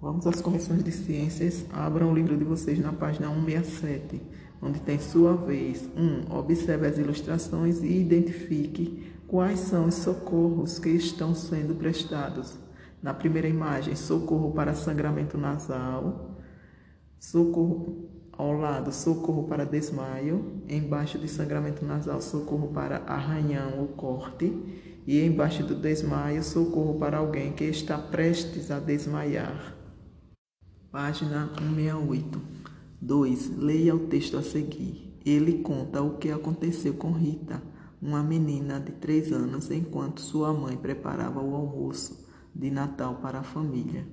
Vamos às correções de ciências. Abram o livro de vocês na página 167, onde tem sua vez. 1. Um, observe as ilustrações e identifique quais são os socorros que estão sendo prestados. Na primeira imagem, socorro para sangramento nasal, socorro ao lado, socorro para desmaio, embaixo de sangramento nasal, socorro para arranhão ou corte, e embaixo do desmaio, socorro para alguém que está prestes a desmaiar. Página 168. 2. Leia o texto a seguir. Ele conta o que aconteceu com Rita, uma menina de 3 anos, enquanto sua mãe preparava o almoço de Natal para a família.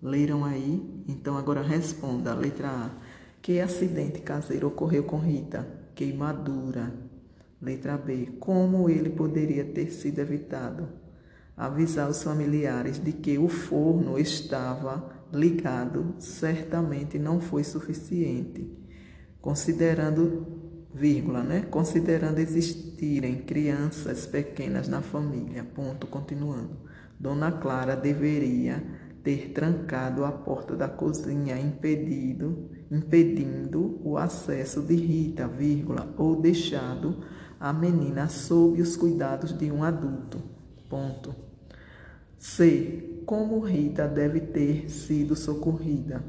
Leram aí? Então agora responda. Letra A. Que acidente caseiro ocorreu com Rita? Queimadura. Letra B. Como ele poderia ter sido evitado? Avisar os familiares de que o forno estava ligado certamente não foi suficiente, considerando, vírgula, né? Considerando existirem crianças pequenas na família. Ponto, continuando. Dona Clara deveria ter trancado a porta da cozinha, impedido, impedindo o acesso de Rita, vírgula, ou deixado a menina sob os cuidados de um adulto. Ponto. C como Rita deve ter sido socorrida,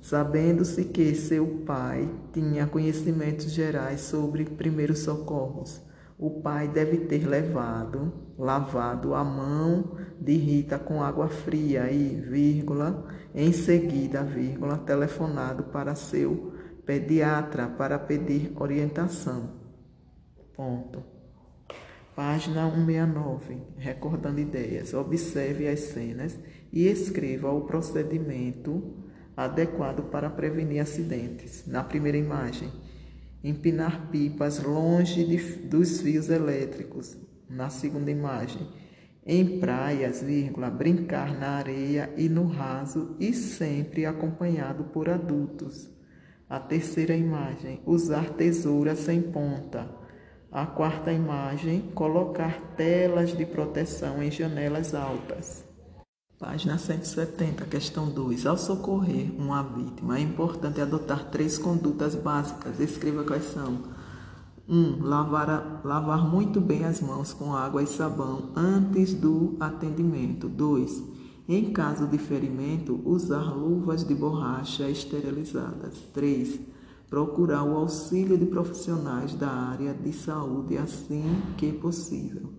sabendo-se que seu pai tinha conhecimentos gerais sobre primeiros socorros. O pai deve ter levado, lavado a mão de Rita com água fria e, vírgula, em seguida, vírgula, telefonado para seu pediatra para pedir orientação. Ponto. Página 169, recordando ideias. Observe as cenas e escreva o procedimento adequado para prevenir acidentes. Na primeira imagem, empinar pipas longe de, dos fios elétricos. Na segunda imagem, em praias, vírgula, brincar na areia e no raso e sempre acompanhado por adultos. A terceira imagem, usar tesoura sem ponta. A quarta imagem, colocar telas de proteção em janelas altas. Página 170, questão 2. Ao socorrer uma vítima, é importante adotar três condutas básicas. Escreva quais são. 1. Um, lavar, lavar muito bem as mãos com água e sabão antes do atendimento. 2. Em caso de ferimento, usar luvas de borracha esterilizadas. 3 procurar o auxílio de profissionais da área de saúde assim que possível.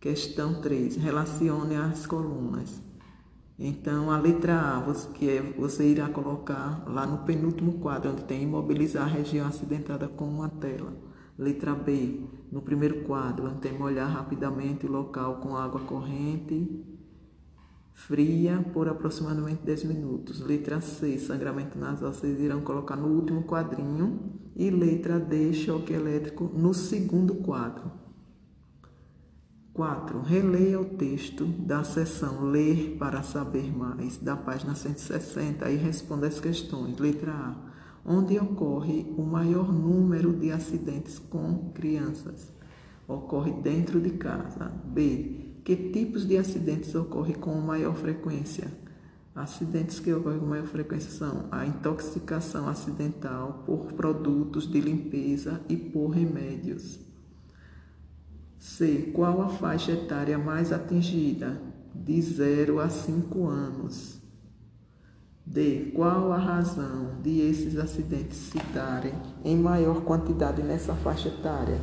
Questão 3. Relacione as colunas. Então, a letra A, que é, você irá colocar lá no penúltimo quadro, onde tem imobilizar a região acidentada com uma tela. Letra B, no primeiro quadro, onde tem molhar rapidamente o local com água corrente fria por aproximadamente 10 minutos. Letra C, sangramento nasal, vocês irão colocar no último quadrinho. E letra D, choque elétrico, no segundo quadro. 4. Releia o texto da seção Ler para saber mais, da página 160, e responda as questões. Letra A. Onde ocorre o maior número de acidentes com crianças? Ocorre dentro de casa. B que tipos de acidentes ocorrem com maior frequência? Acidentes que ocorrem com maior frequência são a intoxicação acidental por produtos de limpeza e por remédios. C. Qual a faixa etária mais atingida? De 0 a 5 anos. D. Qual a razão de esses acidentes se darem em maior quantidade nessa faixa etária?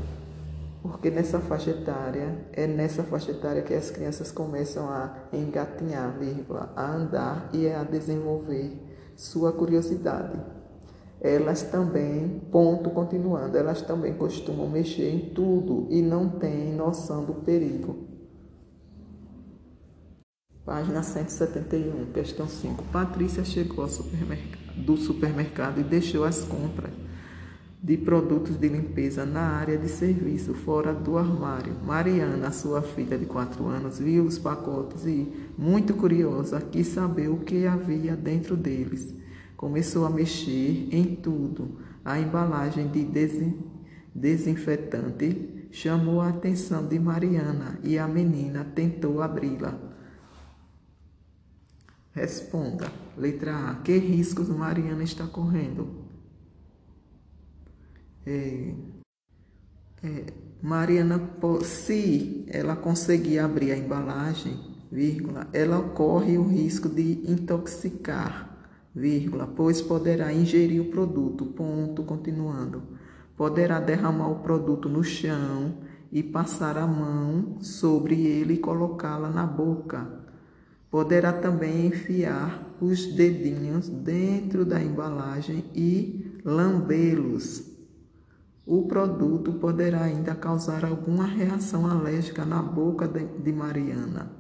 Porque nessa faixa etária, é nessa faixa etária que as crianças começam a engatinhar, vírgula, a andar e a desenvolver sua curiosidade. Elas também, ponto continuando, elas também costumam mexer em tudo e não têm noção do perigo. Página 171, questão 5. Patrícia chegou supermercado, do supermercado e deixou as compras de produtos de limpeza na área de serviço, fora do armário. Mariana, sua filha de quatro anos, viu os pacotes e, muito curiosa, quis saber o que havia dentro deles. Começou a mexer em tudo. A embalagem de desinfetante chamou a atenção de Mariana e a menina tentou abri-la. Responda. Letra A. Que riscos Mariana está correndo? É, é, Mariana, se ela conseguir abrir a embalagem, vírgula, ela corre o risco de intoxicar, vírgula, pois poderá ingerir o produto, ponto, continuando. Poderá derramar o produto no chão e passar a mão sobre ele e colocá-la na boca. Poderá também enfiar os dedinhos dentro da embalagem e lambê-los o produto poderá ainda causar alguma reação alérgica na boca de Mariana.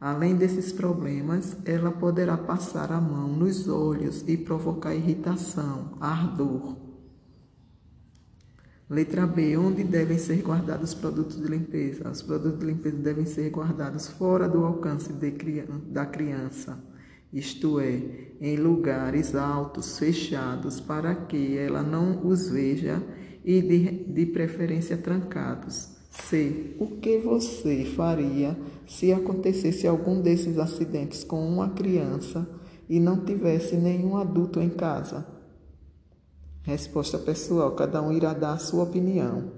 Além desses problemas, ela poderá passar a mão nos olhos e provocar irritação, ardor. Letra B. Onde devem ser guardados os produtos de limpeza? Os produtos de limpeza devem ser guardados fora do alcance de, da criança, isto é, em lugares altos, fechados, para que ela não os veja e de, de preferência trancados. C. O que você faria se acontecesse algum desses acidentes com uma criança e não tivesse nenhum adulto em casa? Resposta pessoal: cada um irá dar a sua opinião.